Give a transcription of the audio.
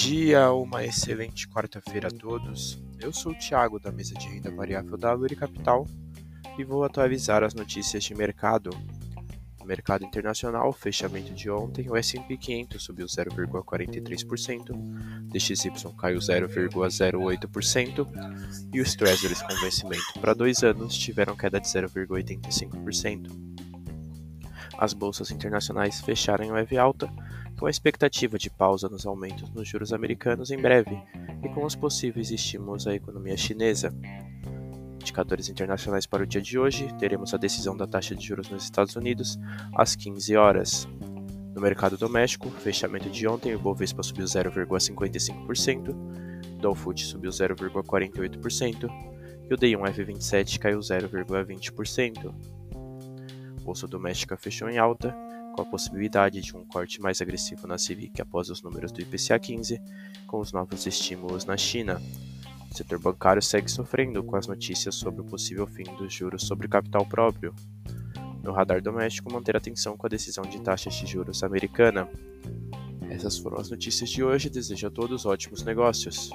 dia, uma excelente quarta-feira a todos. Eu sou o Thiago da mesa de renda variável da Luri Capital e vou atualizar as notícias de mercado. No mercado internacional, fechamento de ontem, o S&P 500 subiu 0,43%, DXY caiu 0,08% e os Treasuries com vencimento para dois anos tiveram queda de 0,85%. As bolsas internacionais fecharam em leve alta, com a expectativa de pausa nos aumentos nos juros americanos em breve e com os possíveis estímulos à economia chinesa. Indicadores internacionais para o dia de hoje: teremos a decisão da taxa de juros nos Estados Unidos às 15 horas. No mercado doméstico, fechamento de ontem, o Bovespa subiu 0,55%, o Dow Food subiu 0,48% e o D1F27 caiu 0,20%. Bolsa doméstica fechou em alta, com a possibilidade de um corte mais agressivo na Selic após os números do IPCA 15, com os novos estímulos na China. O setor bancário segue sofrendo com as notícias sobre o possível fim dos juros sobre capital próprio. No radar doméstico, manter atenção com a decisão de taxas de juros americana. Essas foram as notícias de hoje. Desejo a todos ótimos negócios.